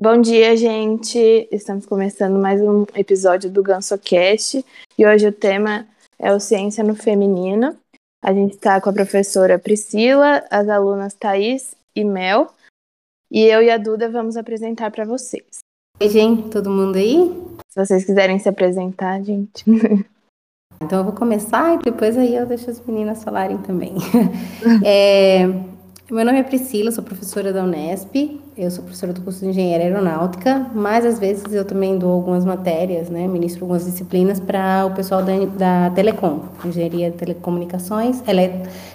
Bom dia, gente. Estamos começando mais um episódio do GansoCast e hoje o tema é o Ciência no Feminino. A gente está com a professora Priscila, as alunas Thaís e Mel, e eu e a Duda vamos apresentar para vocês. Oi, gente, todo mundo aí? Se vocês quiserem se apresentar, gente. Então eu vou começar e depois aí eu deixo as meninas falarem também. é, meu nome é Priscila, sou professora da Unesp, eu sou professora do curso de Engenharia Aeronáutica, mas às vezes eu também dou algumas matérias, né, ministro algumas disciplinas para o pessoal da, da Telecom, Engenharia de Telecomunicações, ele,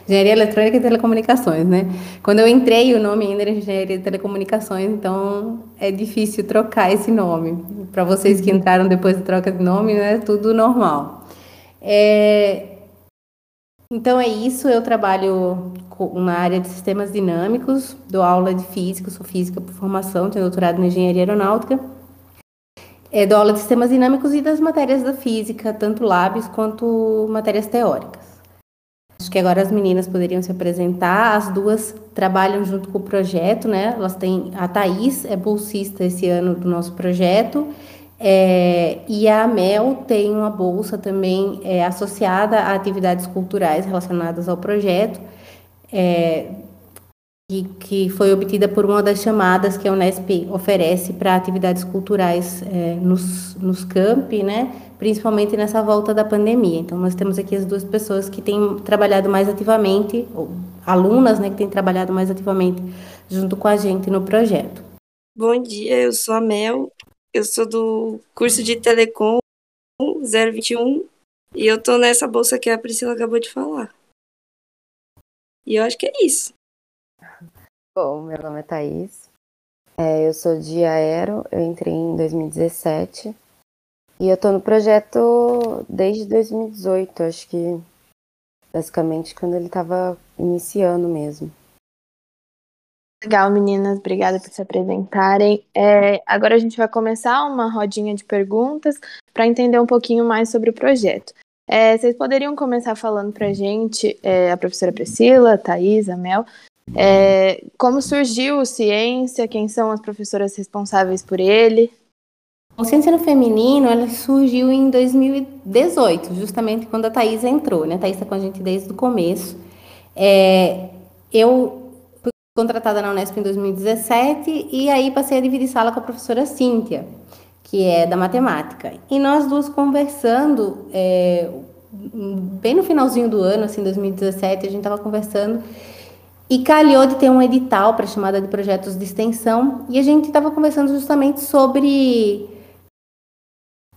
Engenharia Eletrônica e Telecomunicações, né. Quando eu entrei, o nome ainda era Engenharia de Telecomunicações, então é difícil trocar esse nome. Para vocês que entraram depois da troca de nome, é tudo normal. É, então é isso, eu trabalho na área de sistemas dinâmicos, dou aula de física, sou física por formação, tenho doutorado em engenharia aeronáutica. É, dou aula de sistemas dinâmicos e das matérias da física, tanto labs quanto matérias teóricas. Acho que agora as meninas poderiam se apresentar, as duas trabalham junto com o projeto, né? Elas têm a Thaís é bolsista esse ano do nosso projeto é, e a Mel tem uma bolsa também é, associada a atividades culturais relacionadas ao projeto, é, que, que foi obtida por uma das chamadas que a Unesp oferece para atividades culturais é, nos, nos campi, né? principalmente nessa volta da pandemia. Então, nós temos aqui as duas pessoas que têm trabalhado mais ativamente, ou alunas né, que têm trabalhado mais ativamente junto com a gente no projeto. Bom dia, eu sou a Mel, eu sou do curso de Telecom 021 e eu tô nessa bolsa que a Priscila acabou de falar. E eu acho que é isso. Bom, meu nome é Thaís. É, eu sou de Aero, eu entrei em 2017. E eu tô no projeto desde 2018, acho que basicamente quando ele estava iniciando mesmo. Legal, meninas, obrigada por se apresentarem. É, agora a gente vai começar uma rodinha de perguntas para entender um pouquinho mais sobre o projeto. É, vocês poderiam começar falando para a gente, é, a professora Priscila, a Thaís, a Mel, é, como surgiu o Ciência, quem são as professoras responsáveis por ele? O Ciência no Feminino ela surgiu em 2018, justamente quando a Thaís entrou. Né? A Thaís está com a gente desde o começo. É, eu contratada na Unesp em 2017 e aí passei a dividir sala com a professora Cíntia, que é da matemática. E nós duas conversando, é, bem no finalzinho do ano, assim, 2017, a gente estava conversando e calhou de ter um edital para chamada de projetos de extensão e a gente estava conversando justamente sobre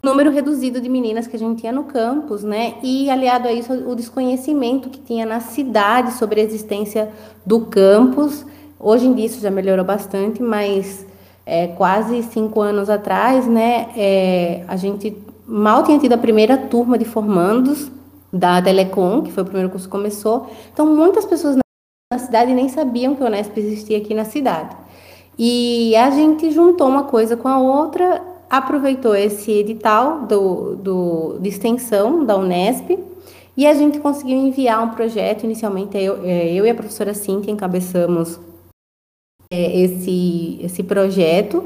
número reduzido de meninas que a gente tinha no campus, né? E aliado a isso, o desconhecimento que tinha na cidade sobre a existência do campus. Hoje em dia isso já melhorou bastante, mas é, quase cinco anos atrás, né? É, a gente mal tinha tido a primeira turma de formandos da Telecom, que foi o primeiro curso que começou. Então, muitas pessoas na cidade nem sabiam que o Unesp existia aqui na cidade. E a gente juntou uma coisa com a outra aproveitou esse edital do, do, de extensão da Unesp e a gente conseguiu enviar um projeto. Inicialmente, eu, é, eu e a professora Cintia encabeçamos é, esse, esse projeto.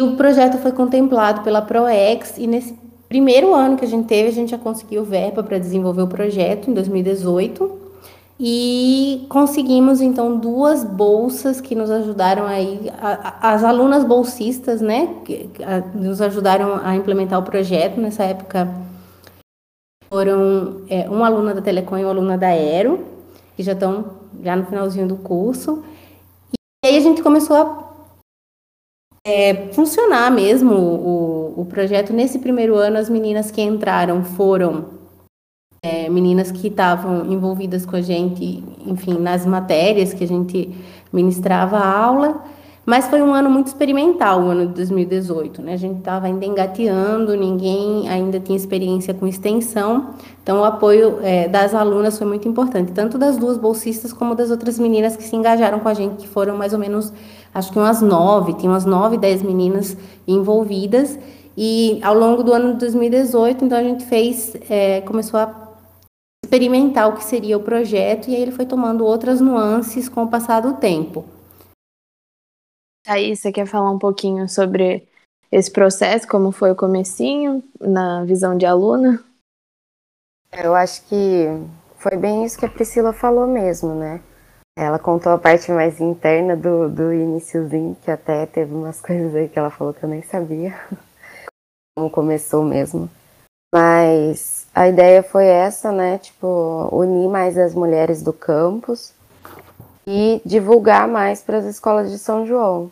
O projeto foi contemplado pela ProEx e nesse primeiro ano que a gente teve, a gente já conseguiu verba para desenvolver o projeto, em 2018. E conseguimos então duas bolsas que nos ajudaram aí, as alunas bolsistas, né, que nos ajudaram a implementar o projeto nessa época. Foram é, uma aluna da Telecom e uma aluna da Aero, que já estão já no finalzinho do curso. E aí a gente começou a é, funcionar mesmo o, o projeto. Nesse primeiro ano, as meninas que entraram foram é, meninas que estavam envolvidas com a gente, enfim, nas matérias que a gente ministrava a aula, mas foi um ano muito experimental, o ano de 2018, né? A gente estava ainda engateando, ninguém ainda tinha experiência com extensão, então o apoio é, das alunas foi muito importante, tanto das duas bolsistas como das outras meninas que se engajaram com a gente, que foram mais ou menos, acho que umas nove, tinha umas nove, dez meninas envolvidas, e ao longo do ano de 2018, então a gente fez, é, começou a experimentar o que seria o projeto e aí ele foi tomando outras nuances com o passar do tempo. Thaís, você quer falar um pouquinho sobre esse processo, como foi o comecinho, na visão de aluna? Eu acho que foi bem isso que a Priscila falou mesmo, né? Ela contou a parte mais interna do, do iníciozinho, que até teve umas coisas aí que ela falou que eu nem sabia como começou mesmo. Mas a ideia foi essa, né? Tipo, unir mais as mulheres do campus e divulgar mais para as escolas de São João.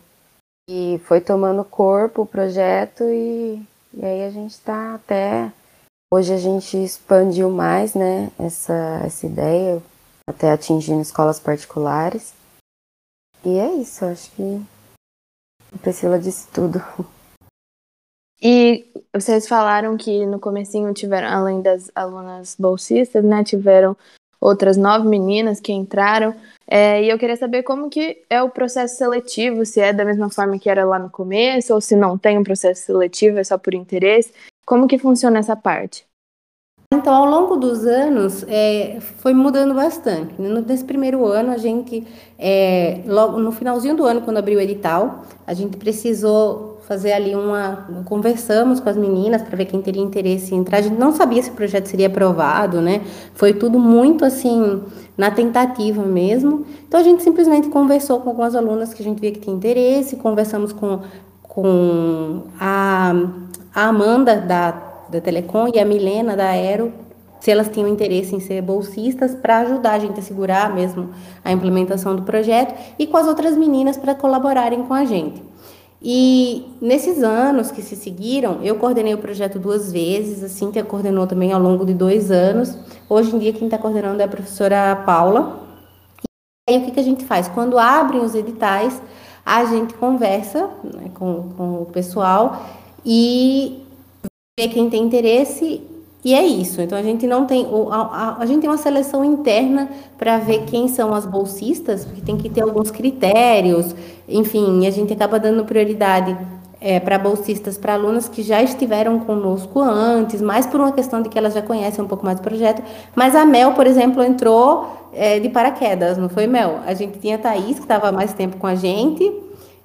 E foi tomando corpo o projeto e, e aí a gente está até. Hoje a gente expandiu mais, né, essa, essa ideia, até atingindo escolas particulares. E é isso, acho que a Priscila disse tudo. E vocês falaram que no comecinho tiveram, além das alunas bolsistas, né, tiveram outras nove meninas que entraram. É, e eu queria saber como que é o processo seletivo, se é da mesma forma que era lá no começo, ou se não tem um processo seletivo, é só por interesse. Como que funciona essa parte? Então, ao longo dos anos, é, foi mudando bastante. Nesse primeiro ano, a gente, é, logo no finalzinho do ano, quando abriu o edital, a gente precisou fazer ali uma. Conversamos com as meninas para ver quem teria interesse em entrar. A gente não sabia se o projeto seria aprovado, né? Foi tudo muito assim, na tentativa mesmo. Então, a gente simplesmente conversou com algumas alunas que a gente via que tinha interesse, conversamos com, com a, a Amanda da da Telecom e a Milena da Aero, se elas tinham interesse em ser bolsistas para ajudar a gente a segurar mesmo a implementação do projeto e com as outras meninas para colaborarem com a gente. E nesses anos que se seguiram, eu coordenei o projeto duas vezes, a Cíntia coordenou também ao longo de dois anos. Hoje em dia, quem está coordenando é a professora Paula. E aí, o que, que a gente faz? Quando abrem os editais, a gente conversa né, com, com o pessoal e ver quem tem interesse e é isso. Então a gente não tem a, a, a gente tem uma seleção interna para ver quem são as bolsistas, porque tem que ter alguns critérios. Enfim, a gente acaba dando prioridade é, para bolsistas, para alunas que já estiveram conosco antes, mais por uma questão de que elas já conhecem um pouco mais do projeto. Mas a Mel, por exemplo, entrou é, de paraquedas, não foi Mel? A gente tinha a Thaís, que estava mais tempo com a gente.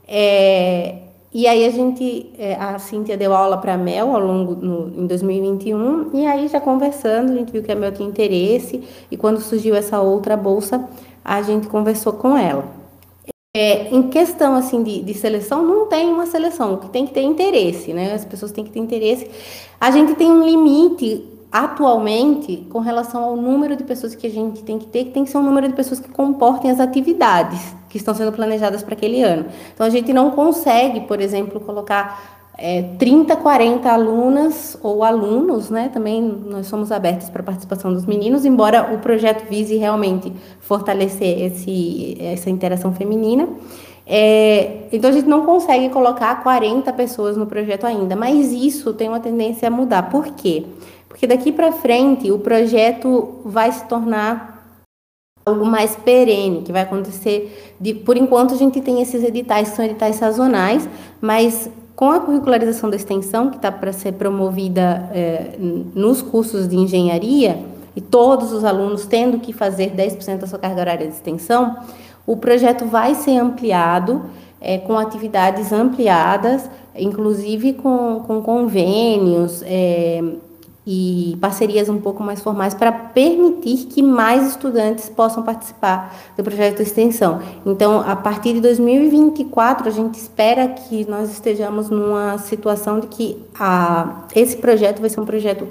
É, e aí a gente, é, a Cíntia deu aula para a Mel ao longo no, em 2021, e aí já conversando, a gente viu que a Mel tinha interesse, e quando surgiu essa outra bolsa, a gente conversou com ela. É, em questão assim de, de, seleção, não tem uma seleção, o que tem que ter interesse, né? As pessoas têm que ter interesse. A gente tem um limite atualmente com relação ao número de pessoas que a gente tem que ter, que tem que ser um número de pessoas que comportem as atividades que estão sendo planejadas para aquele ano. Então a gente não consegue, por exemplo, colocar é, 30, 40 alunas ou alunos, né? Também nós somos abertos para a participação dos meninos, embora o projeto vise realmente fortalecer esse, essa interação feminina. É, então a gente não consegue colocar 40 pessoas no projeto ainda, mas isso tem uma tendência a mudar. Por quê? Porque daqui para frente o projeto vai se tornar algo mais perene, que vai acontecer de, por enquanto a gente tem esses editais são editais sazonais, mas com a curricularização da extensão que está para ser promovida é, nos cursos de engenharia e todos os alunos tendo que fazer 10% da sua carga horária de extensão, o projeto vai ser ampliado é, com atividades ampliadas, inclusive com, com convênios. É, e parcerias um pouco mais formais para permitir que mais estudantes possam participar do projeto de extensão. Então, a partir de 2024, a gente espera que nós estejamos numa situação de que a, esse projeto vai ser um projeto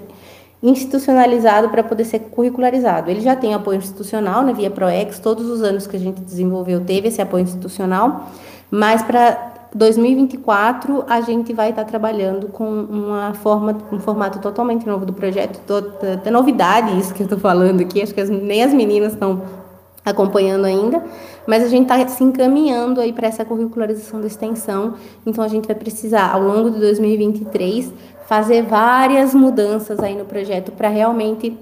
institucionalizado para poder ser curricularizado. Ele já tem apoio institucional, né, via ProEx, todos os anos que a gente desenvolveu teve esse apoio institucional, mas para 2024 a gente vai estar trabalhando com uma forma, um formato totalmente novo do projeto, toda novidade isso que eu estou falando aqui, acho que as, nem as meninas estão acompanhando ainda, mas a gente está se encaminhando aí para essa curricularização da extensão, então a gente vai precisar ao longo de 2023 fazer várias mudanças aí no projeto para realmente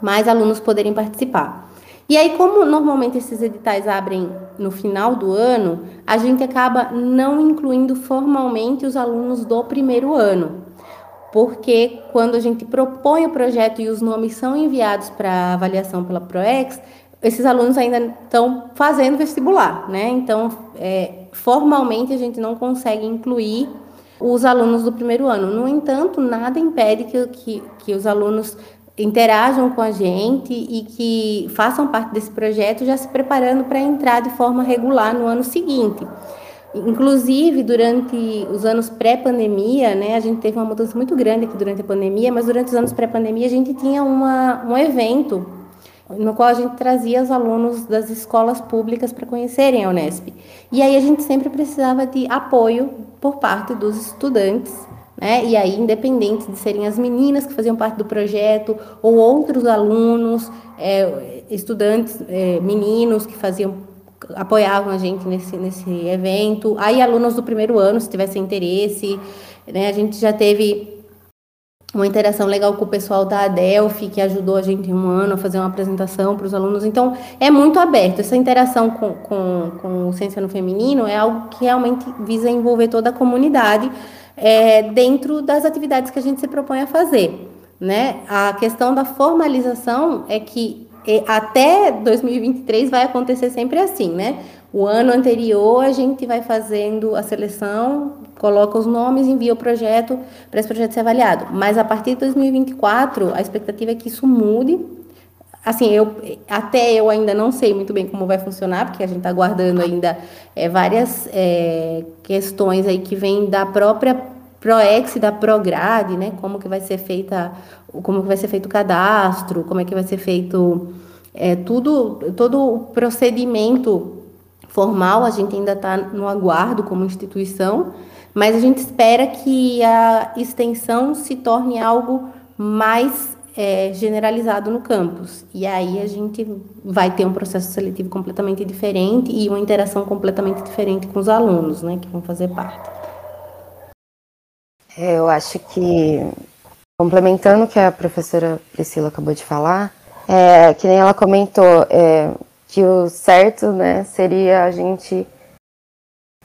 mais alunos poderem participar. E aí, como normalmente esses editais abrem no final do ano, a gente acaba não incluindo formalmente os alunos do primeiro ano. Porque quando a gente propõe o projeto e os nomes são enviados para avaliação pela ProEx, esses alunos ainda estão fazendo vestibular, né? Então, é, formalmente a gente não consegue incluir os alunos do primeiro ano. No entanto, nada impede que, que, que os alunos interajam com a gente e que façam parte desse projeto já se preparando para entrar de forma regular no ano seguinte. Inclusive, durante os anos pré-pandemia, né, a gente teve uma mudança muito grande aqui durante a pandemia, mas durante os anos pré-pandemia a gente tinha uma, um evento no qual a gente trazia os alunos das escolas públicas para conhecerem a Unesp. E aí a gente sempre precisava de apoio por parte dos estudantes né? E aí, independente de serem as meninas que faziam parte do projeto ou outros alunos, é, estudantes, é, meninos que faziam apoiavam a gente nesse, nesse evento, aí alunos do primeiro ano, se tivessem interesse, né? A gente já teve uma interação legal com o pessoal da Adelphi, que ajudou a gente em um ano a fazer uma apresentação para os alunos. Então, é muito aberto. Essa interação com, com, com o Ciência no Feminino é algo que realmente visa envolver toda a comunidade, é, dentro das atividades que a gente se propõe a fazer. Né? A questão da formalização é que é, até 2023 vai acontecer sempre assim, né? O ano anterior a gente vai fazendo a seleção, coloca os nomes, envia o projeto para esse projeto ser avaliado. Mas a partir de 2024, a expectativa é que isso mude. Assim, eu até eu ainda não sei muito bem como vai funcionar, porque a gente está aguardando ainda é, várias é, questões aí que vêm da própria ProEx da Prograde, né? Como que vai ser feita, como que vai ser feito o cadastro, como é que vai ser feito é, tudo, todo o procedimento formal, a gente ainda está no aguardo como instituição, mas a gente espera que a extensão se torne algo mais é, generalizado no campus. E aí a gente vai ter um processo seletivo completamente diferente e uma interação completamente diferente com os alunos, né, que vão fazer parte. É, eu acho que, complementando o que a professora Priscila acabou de falar, é, que nem ela comentou, é, que o certo né, seria a gente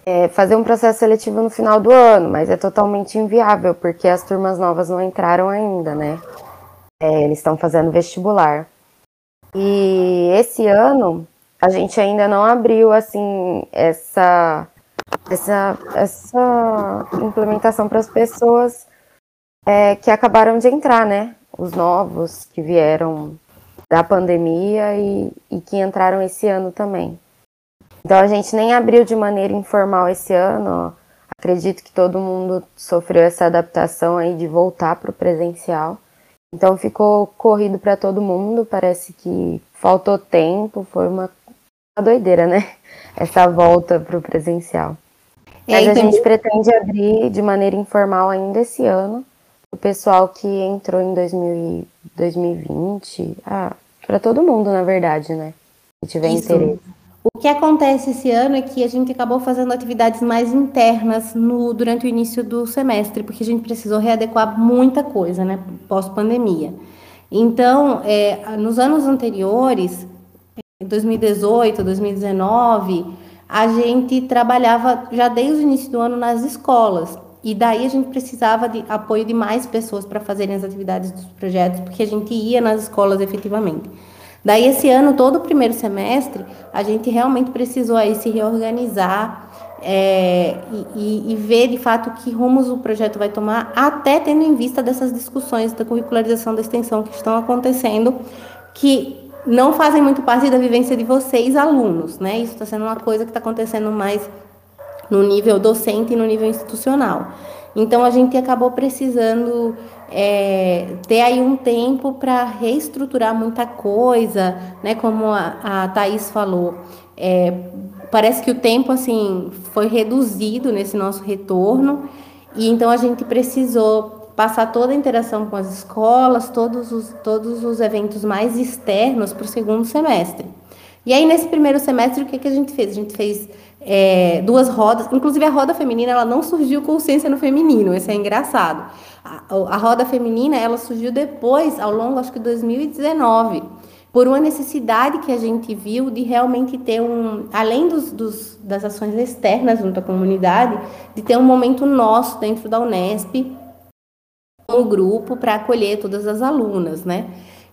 é, fazer um processo seletivo no final do ano, mas é totalmente inviável, porque as turmas novas não entraram ainda, né? É, eles estão fazendo vestibular. E esse ano a gente ainda não abriu assim essa essa, essa implementação para as pessoas é, que acabaram de entrar, né? Os novos que vieram da pandemia e, e que entraram esse ano também. Então a gente nem abriu de maneira informal esse ano. Acredito que todo mundo sofreu essa adaptação aí de voltar para o presencial. Então ficou corrido para todo mundo. Parece que faltou tempo, foi uma, uma doideira, né? Essa volta para o presencial. Mas a gente pretende abrir de maneira informal ainda esse ano. O pessoal que entrou em 2000, 2020, ah, para todo mundo, na verdade, né? Se tiver Isso. interesse. O que acontece esse ano é que a gente acabou fazendo atividades mais internas no, durante o início do semestre, porque a gente precisou readequar muita coisa, né, pós-pandemia. Então, é, nos anos anteriores, em 2018, 2019, a gente trabalhava já desde o início do ano nas escolas. E daí a gente precisava de apoio de mais pessoas para fazerem as atividades dos projetos, porque a gente ia nas escolas efetivamente. Daí esse ano, todo o primeiro semestre, a gente realmente precisou aí se reorganizar é, e, e, ver de fato que rumos o projeto vai tomar, até tendo em vista dessas discussões da curricularização da extensão que estão acontecendo, que não fazem muito parte da vivência de vocês, alunos, né? Isso está sendo uma coisa que está acontecendo mais no nível docente e no nível institucional. Então a gente acabou precisando é, ter aí um tempo para reestruturar muita coisa, né? Como a, a Thaís falou, é, parece que o tempo assim foi reduzido nesse nosso retorno e então a gente precisou passar toda a interação com as escolas, todos os, todos os eventos mais externos para o segundo semestre. E aí, nesse primeiro semestre, o que, que a gente fez? A gente fez é, duas rodas, inclusive a roda feminina, ela não surgiu com ciência no feminino, isso é engraçado. A, a roda feminina, ela surgiu depois, ao longo, acho que 2019, por uma necessidade que a gente viu de realmente ter um, além dos, dos, das ações externas junto à comunidade, de ter um momento nosso dentro da Unesp, o grupo para acolher todas as alunas, né?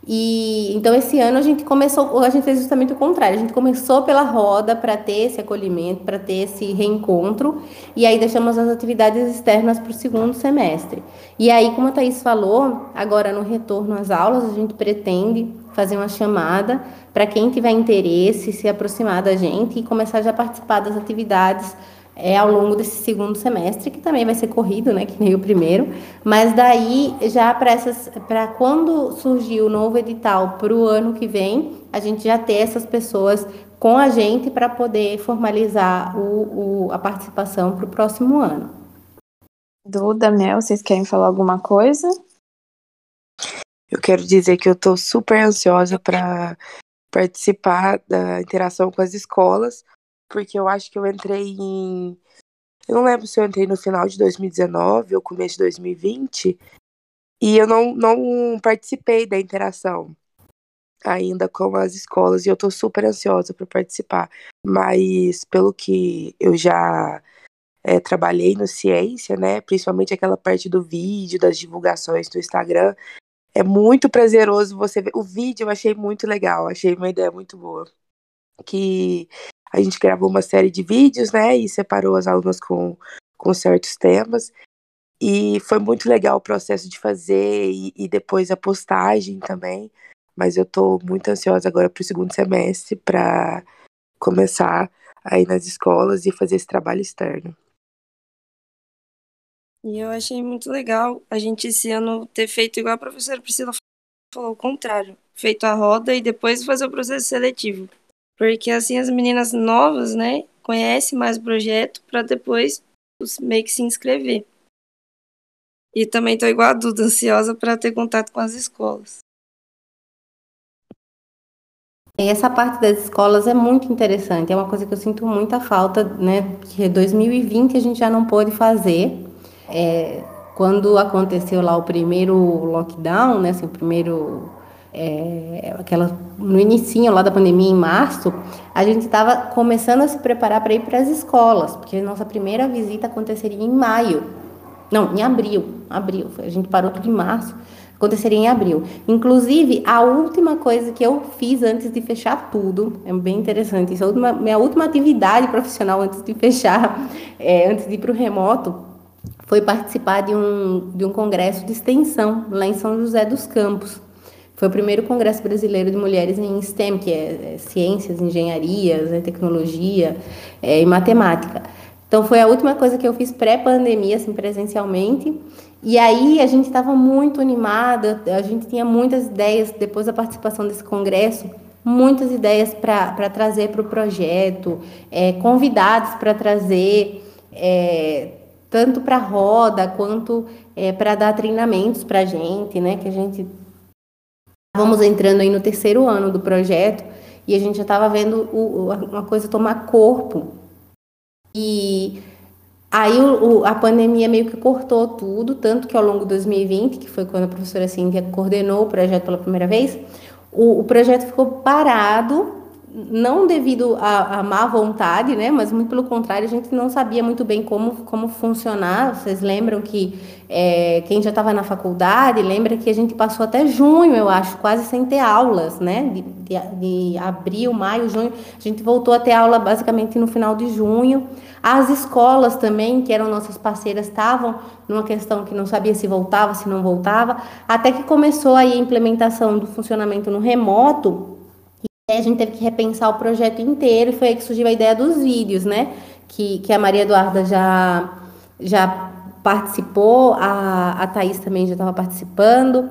E então esse ano a gente começou, a gente fez justamente o contrário. A gente começou pela roda para ter esse acolhimento, para ter esse reencontro, e aí deixamos as atividades externas para o segundo semestre. E aí, como a Thaís falou, agora no retorno às aulas, a gente pretende fazer uma chamada para quem tiver interesse se aproximar da gente e começar já a participar das atividades é, ao longo desse segundo semestre, que também vai ser corrido, né, que nem o primeiro, mas daí já para essas, para quando surgir o novo edital para o ano que vem, a gente já ter essas pessoas com a gente para poder formalizar o, o, a participação para o próximo ano. Duda, Mel, vocês querem falar alguma coisa? Eu quero dizer que eu estou super ansiosa para participar da interação com as escolas, porque eu acho que eu entrei em. Eu não lembro se eu entrei no final de 2019 ou começo de 2020, e eu não, não participei da interação ainda com as escolas, e eu tô super ansiosa para participar. Mas pelo que eu já é, trabalhei no Ciência, né, principalmente aquela parte do vídeo, das divulgações do Instagram, é muito prazeroso você ver. O vídeo eu achei muito legal, achei uma ideia muito boa. Que a gente gravou uma série de vídeos, né? E separou as alunas com, com certos temas. E foi muito legal o processo de fazer e, e depois a postagem também. Mas eu tô muito ansiosa agora para o segundo semestre para começar aí nas escolas e fazer esse trabalho externo. E eu achei muito legal a gente esse ano ter feito igual a professora Priscila falou, o contrário. Feito a roda e depois fazer o processo seletivo. Porque assim as meninas novas, né, conhecem mais o projeto para depois meio que se inscrever. E também estou igual a Duda, ansiosa para ter contato com as escolas. Essa parte das escolas é muito interessante, é uma coisa que eu sinto muita falta, né? Que 2020 a gente já não pôde fazer. É, quando aconteceu lá o primeiro lockdown, né? Assim, o primeiro é, aquela no início lá da pandemia em março, a gente estava começando a se preparar para ir para as escolas, porque a nossa primeira visita aconteceria em maio. Não, em abril, abril. A gente parou tudo em março, aconteceria em abril. Inclusive, a última coisa que eu fiz antes de fechar tudo, é bem interessante, isso, a última, minha última atividade profissional antes de fechar, é, antes de ir para o remoto, foi participar de um, de um congresso de extensão lá em São José dos Campos. Foi o primeiro Congresso Brasileiro de Mulheres em STEM, que é, é ciências, engenharias, é tecnologia é, e matemática. Então foi a última coisa que eu fiz pré-pandemia, assim, presencialmente. E aí a gente estava muito animada, a gente tinha muitas ideias depois da participação desse congresso, muitas ideias para trazer para o projeto, é, convidados para trazer, é, tanto para roda quanto é, para dar treinamentos para a gente, né? Que a gente Estávamos entrando aí no terceiro ano do projeto e a gente já estava vendo o, uma coisa tomar corpo. E aí o, o, a pandemia meio que cortou tudo, tanto que ao longo de 2020, que foi quando a professora Cíntia coordenou o projeto pela primeira vez, o, o projeto ficou parado não devido à, má vontade, né, mas muito pelo contrário, a gente não sabia muito bem como, como funcionar. Vocês lembram que é, quem já estava na faculdade lembra que a gente passou até junho, eu acho, quase sem ter aulas, né? De, de, de abril, maio, junho, a gente voltou a ter aula basicamente no final de junho. As escolas também, que eram nossas parceiras, estavam numa questão que não sabia se voltava, se não voltava, até que começou aí a implementação do funcionamento no remoto a gente teve que repensar o projeto inteiro e foi aí que surgiu a ideia dos vídeos, né? Que, que a Maria Eduarda já, já participou, a, a Thaís também já estava participando.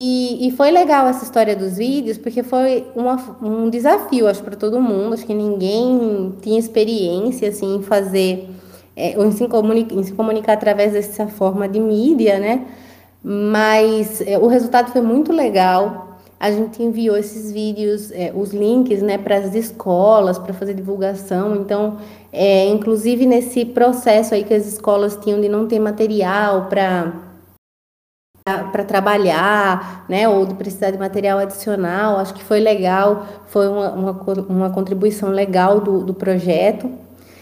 E, e, foi legal essa história dos vídeos, porque foi uma, um desafio, acho, para todo mundo. Acho que ninguém tinha experiência assim, em fazer, é, ou em se, comunicar, em se comunicar através dessa forma de mídia, né? Mas é, o resultado foi muito legal a gente enviou esses vídeos, é, os links, né, para as escolas, para fazer divulgação. Então, é, inclusive nesse processo aí que as escolas tinham de não ter material para para trabalhar, né, ou de precisar de material adicional, acho que foi legal, foi uma, uma, uma contribuição legal do, do projeto.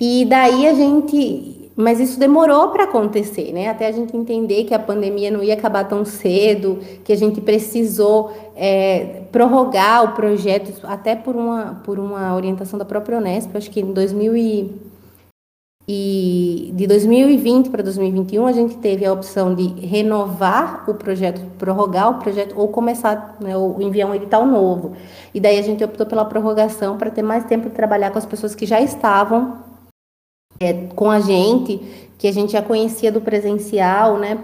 E daí a gente mas isso demorou para acontecer, né? Até a gente entender que a pandemia não ia acabar tão cedo, que a gente precisou é, prorrogar o projeto, até por uma, por uma orientação da própria Unesp, acho que em 2000 e, e de 2020 para 2021 a gente teve a opção de renovar o projeto, prorrogar o projeto ou começar, né, ou enviar um edital novo. E daí a gente optou pela prorrogação para ter mais tempo de trabalhar com as pessoas que já estavam é, com a gente, que a gente já conhecia do presencial, né,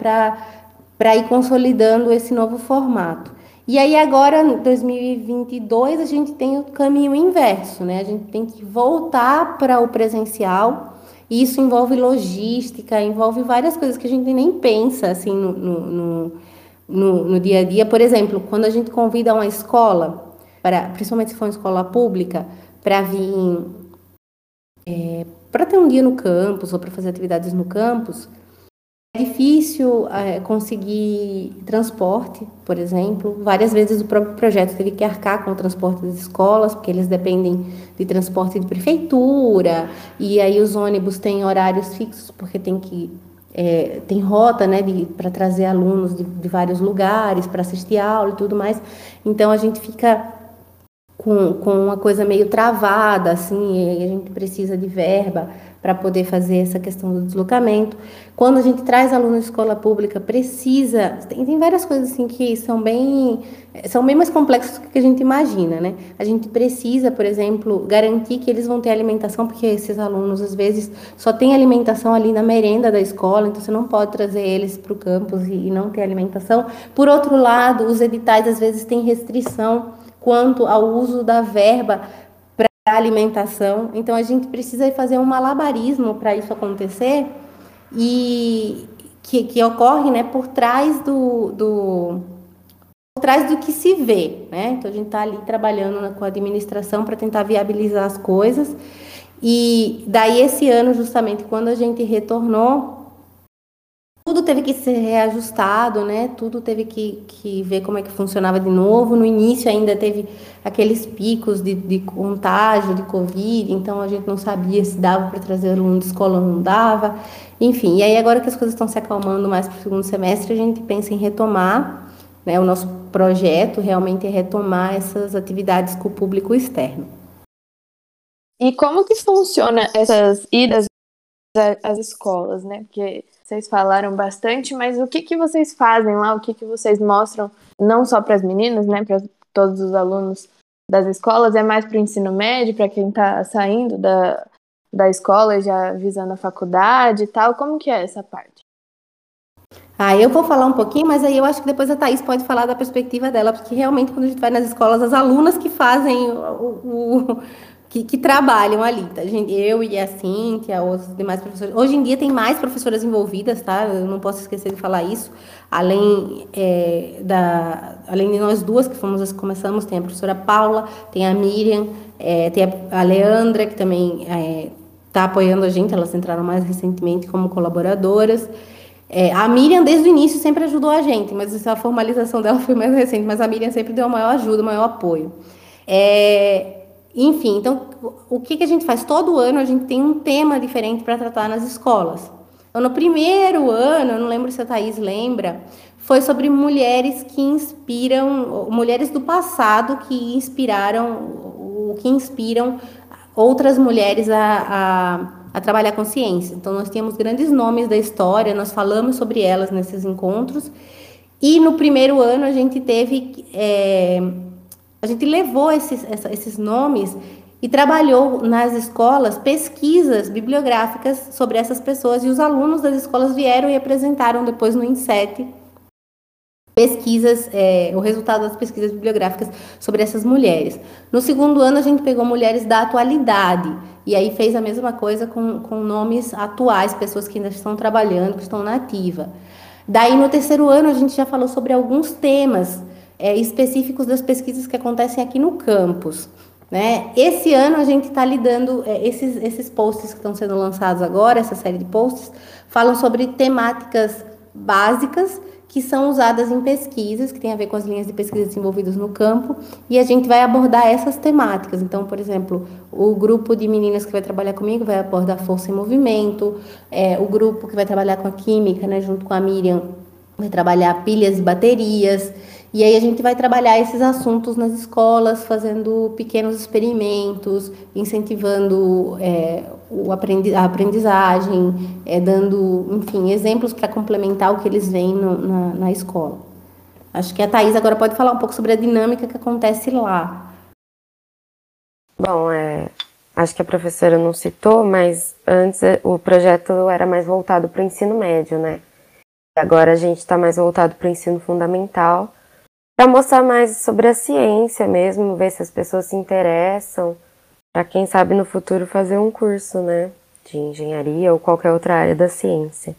para ir consolidando esse novo formato. E aí agora, em 2022, a gente tem o caminho inverso, né? A gente tem que voltar para o presencial. E isso envolve logística, envolve várias coisas que a gente nem pensa assim no, no, no, no dia a dia. Por exemplo, quando a gente convida uma escola, para, principalmente se for uma escola pública, para vir é, para ter um dia no campus ou para fazer atividades no campus, é difícil é, conseguir transporte, por exemplo. Várias vezes o próprio projeto teve que arcar com o transporte das escolas, porque eles dependem de transporte de prefeitura, e aí os ônibus têm horários fixos, porque tem que. É, tem rota né, para trazer alunos de, de vários lugares para assistir aula e tudo mais. Então a gente fica com, com uma coisa meio travada, assim, a gente precisa de verba para poder fazer essa questão do deslocamento. Quando a gente traz aluno de escola pública, precisa. Tem, tem várias coisas assim que são bem. são bem mais complexas do que a gente imagina, né? A gente precisa, por exemplo, garantir que eles vão ter alimentação, porque esses alunos, às vezes, só têm alimentação ali na merenda da escola, então você não pode trazer eles para o campus e, e não ter alimentação. Por outro lado, os editais, às vezes, têm restrição quanto ao uso da verba para alimentação. Então a gente precisa fazer um malabarismo para isso acontecer e que, que ocorre, né, por trás do, do por trás do que se vê, né? Então a gente está ali trabalhando com a administração para tentar viabilizar as coisas. E daí esse ano, justamente quando a gente retornou tudo teve que ser reajustado, né? Tudo teve que, que ver como é que funcionava de novo. No início ainda teve aqueles picos de, de contágio, de Covid, então a gente não sabia se dava para trazer aluno de escola ou não dava. Enfim, e aí agora que as coisas estão se acalmando mais para o segundo semestre, a gente pensa em retomar, né? O nosso projeto realmente é retomar essas atividades com o público externo. E como que funciona essas idas às escolas, né? Porque vocês falaram bastante, mas o que, que vocês fazem lá? O que, que vocês mostram, não só para as meninas, né, para todos os alunos das escolas, é mais para o ensino médio, para quem está saindo da, da escola já visando a faculdade e tal? Como que é essa parte? Ah, eu vou falar um pouquinho, mas aí eu acho que depois a Thaís pode falar da perspectiva dela, porque realmente quando a gente vai nas escolas, as alunas que fazem o, o que, que, trabalham ali, tá? Eu e a Cíntia, os demais professores. Hoje em dia tem mais professoras envolvidas, tá? Eu não posso esquecer de falar isso. Além, é, da, além de nós duas que fomos as que começamos, tem a professora Paula, tem a Miriam, é, tem a, a, Leandra, que também está é, apoiando a gente, elas entraram mais recentemente como colaboradoras. É, a Miriam, desde o início, sempre ajudou a gente, mas a formalização dela foi mais recente, mas a Miriam sempre deu a maior ajuda, o maior apoio. É, enfim, então, o que, que a gente faz? Todo ano a gente tem um tema diferente para tratar nas escolas. Então, no primeiro ano, eu não lembro se a Thaís lembra, foi sobre mulheres que inspiram, mulheres do passado que inspiraram, o que inspiram outras mulheres a, a, a, trabalhar com ciência. Então, nós tínhamos grandes nomes da história, nós falamos sobre elas nesses encontros. E no primeiro ano a gente teve é, a gente levou esses, esses nomes e trabalhou nas escolas pesquisas bibliográficas sobre essas pessoas e os alunos das escolas vieram e apresentaram depois no INSET pesquisas, é, o resultado das pesquisas bibliográficas sobre essas mulheres. No segundo ano a gente pegou mulheres da atualidade e aí fez a mesma coisa com, com nomes atuais, pessoas que ainda estão trabalhando, que estão na ativa. Daí no terceiro ano a gente já falou sobre alguns temas é, específicos das pesquisas que acontecem aqui no campus. Né? Esse ano a gente está lidando, é, esses, esses posts que estão sendo lançados agora, essa série de posts, falam sobre temáticas básicas que são usadas em pesquisas, que tem a ver com as linhas de pesquisa desenvolvidas no campo, e a gente vai abordar essas temáticas. Então, por exemplo, o grupo de meninas que vai trabalhar comigo vai abordar força em movimento, é, o grupo que vai trabalhar com a química, né, junto com a Miriam, vai trabalhar pilhas e baterias. E aí a gente vai trabalhar esses assuntos nas escolas, fazendo pequenos experimentos, incentivando é, o aprendi a aprendizagem, é, dando, enfim, exemplos para complementar o que eles veem no, na, na escola. Acho que a Thais agora pode falar um pouco sobre a dinâmica que acontece lá. Bom, é, acho que a professora não citou, mas antes é, o projeto era mais voltado para o ensino médio, né? Agora a gente está mais voltado para o ensino fundamental para mostrar mais sobre a ciência mesmo, ver se as pessoas se interessam, para quem sabe no futuro fazer um curso, né, de engenharia ou qualquer outra área da ciência.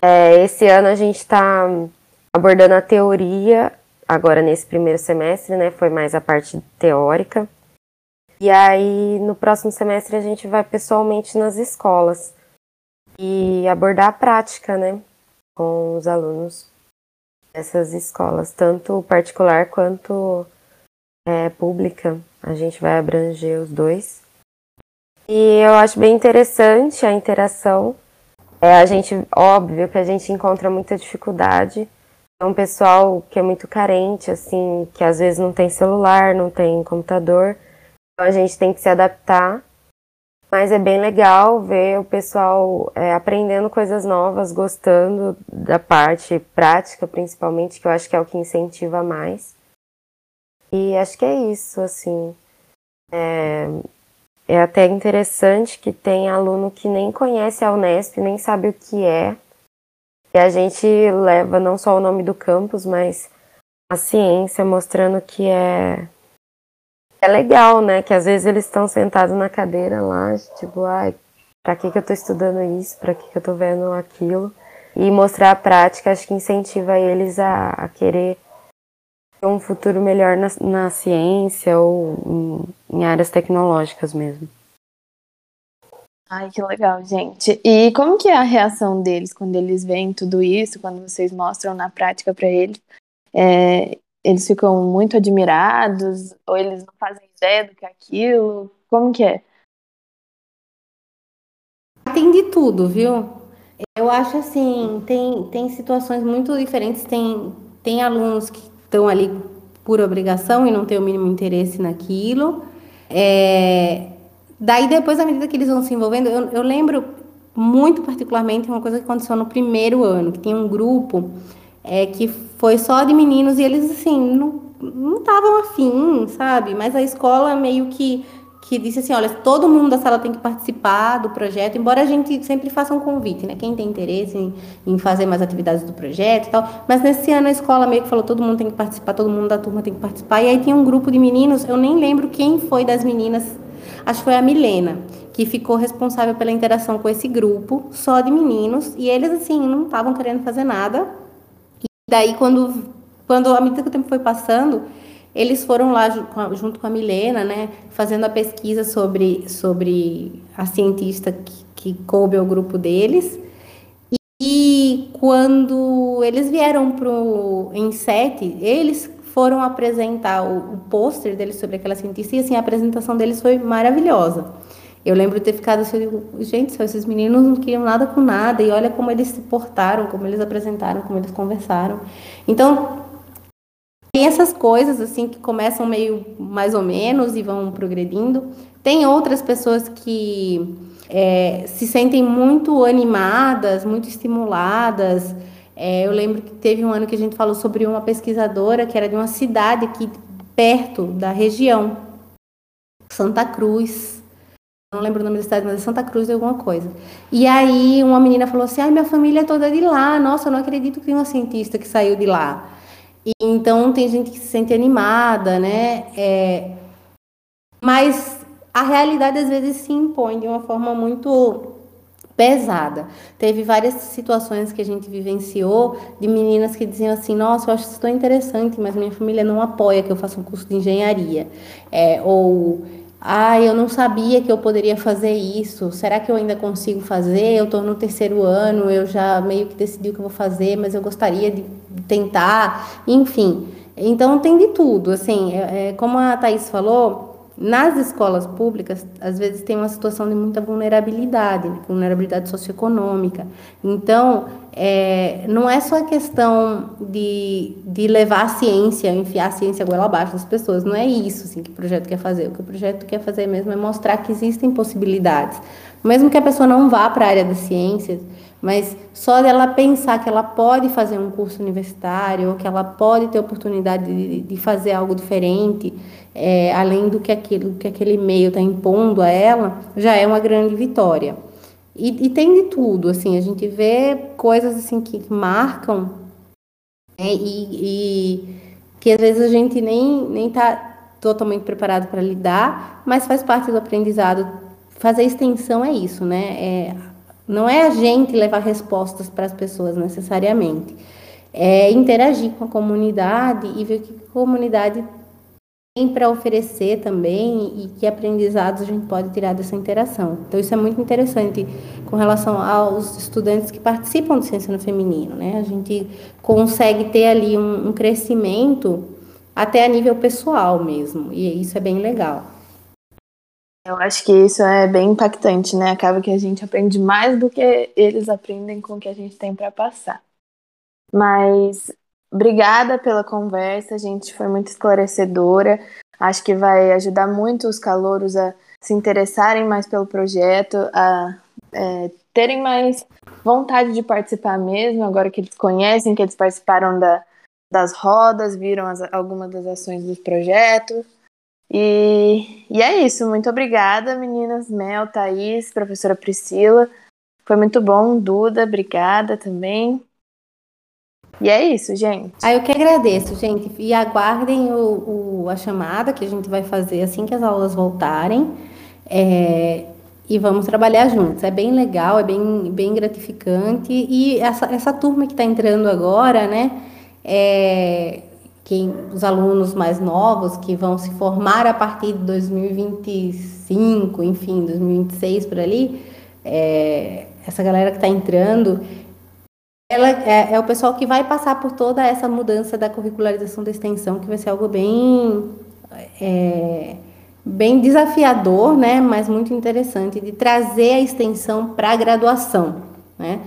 É, esse ano a gente está abordando a teoria, agora nesse primeiro semestre, né, foi mais a parte teórica. E aí no próximo semestre a gente vai pessoalmente nas escolas e abordar a prática, né, com os alunos essas escolas, tanto particular quanto é, pública. A gente vai abranger os dois. E eu acho bem interessante a interação. É, a gente, óbvio que a gente encontra muita dificuldade. É um pessoal que é muito carente, assim, que às vezes não tem celular, não tem computador. Então a gente tem que se adaptar mas é bem legal ver o pessoal é, aprendendo coisas novas, gostando da parte prática, principalmente, que eu acho que é o que incentiva mais. E acho que é isso, assim. É, é até interessante que tem aluno que nem conhece a Unesp, nem sabe o que é. E a gente leva não só o nome do campus, mas a ciência, mostrando que é é legal, né? Que às vezes eles estão sentados na cadeira lá, tipo, ai, pra que, que eu tô estudando isso? Pra que, que eu tô vendo aquilo? E mostrar a prática, acho que incentiva eles a, a querer um futuro melhor na, na ciência ou em, em áreas tecnológicas mesmo. Ai, que legal, gente. E como que é a reação deles quando eles veem tudo isso, quando vocês mostram na prática para eles? É, eles ficam muito admirados ou eles não fazem ideia do que é aquilo? Como que é? Tem de tudo, viu? Eu acho assim, tem, tem situações muito diferentes. Tem, tem alunos que estão ali por obrigação e não têm o mínimo interesse naquilo. É, daí depois, à medida que eles vão se envolvendo, eu, eu lembro muito particularmente uma coisa que aconteceu no primeiro ano, que tinha um grupo é, que foi só de meninos e eles, assim, não estavam afim, sabe? Mas a escola meio que, que disse assim, olha, todo mundo da sala tem que participar do projeto, embora a gente sempre faça um convite, né? Quem tem interesse em, em fazer mais atividades do projeto e tal. Mas nesse ano a escola meio que falou, todo mundo tem que participar, todo mundo da turma tem que participar. E aí tinha um grupo de meninos, eu nem lembro quem foi das meninas, acho que foi a Milena, que ficou responsável pela interação com esse grupo, só de meninos, e eles, assim, não estavam querendo fazer nada, Daí, quando, quando à medida que o tempo foi passando, eles foram lá junto com a Milena, né, fazendo a pesquisa sobre, sobre a cientista que, que coube ao grupo deles. E quando eles vieram para o sete, eles foram apresentar o, o pôster deles sobre aquela cientista e assim, a apresentação deles foi maravilhosa. Eu lembro de ter ficado assim, gente, esses meninos não queriam nada com nada, e olha como eles se portaram, como eles apresentaram, como eles conversaram. Então, tem essas coisas assim que começam meio mais ou menos e vão progredindo. Tem outras pessoas que é, se sentem muito animadas, muito estimuladas. É, eu lembro que teve um ano que a gente falou sobre uma pesquisadora que era de uma cidade aqui perto da região, Santa Cruz não lembro o nome da cidade, mas é Santa Cruz de alguma coisa. E aí uma menina falou assim: ai, minha família é toda de lá. Nossa, eu não acredito que tem uma cientista que saiu de lá. E, então tem gente que se sente animada, né? É, mas a realidade às vezes se impõe de uma forma muito pesada. Teve várias situações que a gente vivenciou de meninas que diziam assim: Nossa, eu acho isso tão interessante, mas minha família não apoia que eu faça um curso de engenharia. É, ou ah, eu não sabia que eu poderia fazer isso. Será que eu ainda consigo fazer? Eu estou no terceiro ano, eu já meio que decidi o que eu vou fazer, mas eu gostaria de tentar. Enfim, então tem de tudo. Assim, é, é como a Thaís falou, nas escolas públicas, às vezes tem uma situação de muita vulnerabilidade, né? vulnerabilidade socioeconômica. Então, é, não é só a questão de, de levar a ciência, enfiar a ciência goela abaixo das pessoas, não é isso assim, que o projeto quer fazer. O que o projeto quer fazer mesmo é mostrar que existem possibilidades. Mesmo que a pessoa não vá para a área das ciências, mas só dela pensar que ela pode fazer um curso universitário, ou que ela pode ter oportunidade de, de fazer algo diferente, é, além do que, aquilo, que aquele meio está impondo a ela, já é uma grande vitória. E, e, tem de tudo, assim, a gente vê coisas assim que, marcam né, e, e, que às vezes a gente nem nem está totalmente preparado para lidar, mas faz parte do aprendizado. Fazer extensão é isso, né? É, não é a gente levar respostas para as pessoas necessariamente, é interagir com a comunidade e ver o que a comunidade tem para oferecer também e que aprendizados a gente pode tirar dessa interação. Então isso é muito interessante com relação aos estudantes que participam do ciência no feminino, né? A gente consegue ter ali um, um crescimento até a nível pessoal mesmo e isso é bem legal. Eu acho que isso é bem impactante, né? Acaba que a gente aprende mais do que eles aprendem com o que a gente tem para passar. Mas obrigada pela conversa, gente foi muito esclarecedora. Acho que vai ajudar muito os calouros a se interessarem mais pelo projeto, a é, terem mais vontade de participar mesmo, agora que eles conhecem, que eles participaram da, das rodas, viram as, algumas das ações dos projetos. E, e é isso. Muito obrigada, meninas. Mel, Thaís, professora Priscila. Foi muito bom. Duda, obrigada também. E é isso, gente. Ah, eu que agradeço, gente. E aguardem o, o, a chamada que a gente vai fazer assim que as aulas voltarem. É, e vamos trabalhar juntos. É bem legal, é bem, bem gratificante. E essa, essa turma que está entrando agora, né? É, quem, os alunos mais novos que vão se formar a partir de 2025, enfim, 2026 por ali, é, essa galera que está entrando, ela é, é, o pessoal que vai passar por toda essa mudança da curricularização da extensão, que vai ser algo bem, é, bem desafiador, né, mas muito interessante, de trazer a extensão para a graduação, né?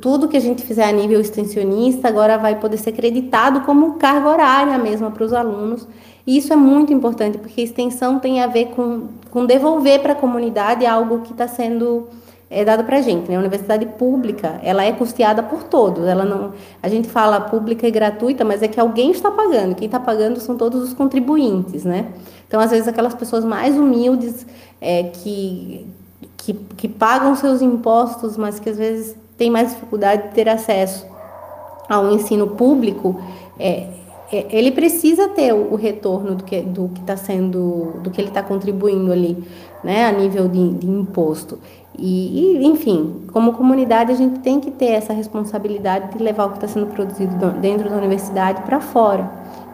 tudo que a gente fizer a nível extensionista agora vai poder ser creditado como carga horária mesmo para os alunos. E isso é muito importante, porque extensão tem a ver com, com devolver para a comunidade algo que está sendo é, dado para a gente. Né? A universidade pública, ela é custeada por todos. Ela não, a gente fala pública e gratuita, mas é que alguém está pagando. Quem está pagando são todos os contribuintes, né? Então, às vezes, aquelas pessoas mais humildes é, que, que, que pagam seus impostos, mas que às vezes tem mais dificuldade de ter acesso ao ensino público, é, é, ele precisa ter o, o, retorno do que do que está sendo, do que ele está contribuindo ali, né, a nível de, de imposto. E, enfim, como comunidade a gente tem que ter essa responsabilidade de levar o que está sendo produzido dentro da universidade para fora.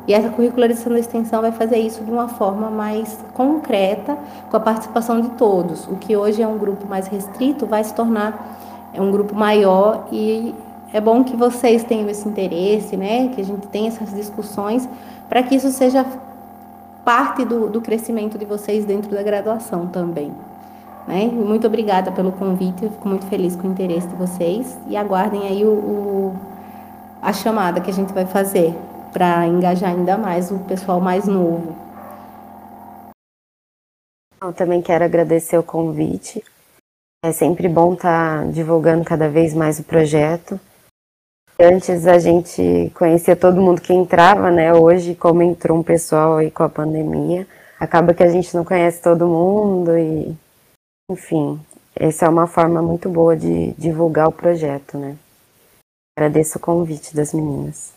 E essa curricularização da extensão vai fazer isso de uma forma mais concreta, com a participação de todos. O que hoje é um grupo mais restrito vai se tornar é um grupo maior e é bom que vocês tenham esse interesse, né? Que a gente tenha essas discussões para que isso seja parte do, do crescimento de vocês dentro da graduação também. Né? Muito obrigada pelo convite, fico muito feliz com o interesse de vocês e aguardem aí o, o a chamada que a gente vai fazer para engajar ainda mais o pessoal mais novo. Eu também quero agradecer o convite. É sempre bom estar tá divulgando cada vez mais o projeto. Antes a gente conhecia todo mundo que entrava, né? Hoje, como entrou um pessoal aí com a pandemia, acaba que a gente não conhece todo mundo e, enfim, essa é uma forma muito boa de divulgar o projeto, né? Agradeço o convite das meninas.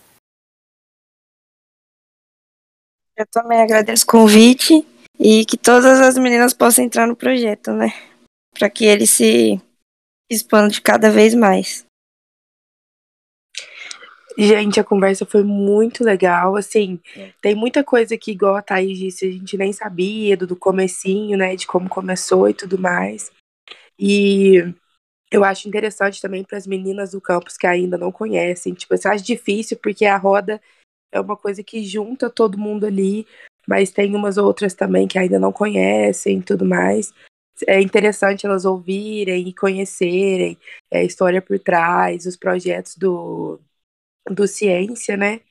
Eu também agradeço o convite e que todas as meninas possam entrar no projeto, né? para que ele se expande cada vez mais. Gente, a conversa foi muito legal, assim, tem muita coisa que, igual a Thaís disse, a gente nem sabia do, do comecinho, né, de como começou e tudo mais. E eu acho interessante também para as meninas do campus que ainda não conhecem, tipo, eu acho difícil porque a roda é uma coisa que junta todo mundo ali, mas tem umas outras também que ainda não conhecem e tudo mais. É interessante elas ouvirem e conhecerem é, a história por trás, os projetos do, do Ciência, né?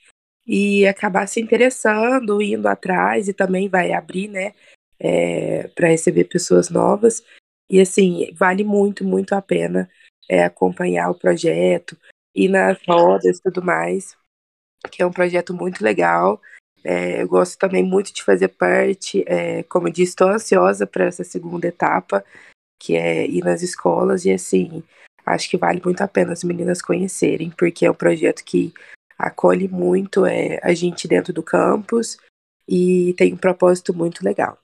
E acabar se interessando, indo atrás e também vai abrir, né? É, para receber pessoas novas. E assim, vale muito, muito a pena é, acompanhar o projeto, ir nas rodas e tudo mais, que é um projeto muito legal. É, eu gosto também muito de fazer parte, é, como eu disse, estou ansiosa para essa segunda etapa, que é ir nas escolas, e assim, acho que vale muito a pena as meninas conhecerem, porque é um projeto que acolhe muito é, a gente dentro do campus e tem um propósito muito legal.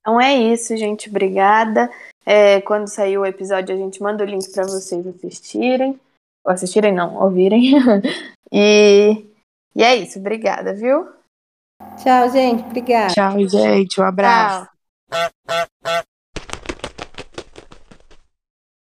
Então é isso, gente. Obrigada. É, quando sair o episódio, a gente manda o link para vocês assistirem. Ou assistirem, não, ouvirem. e, e é isso. Obrigada, viu? Tchau, gente. Obrigada. Tchau, gente. Um abraço. Tchau.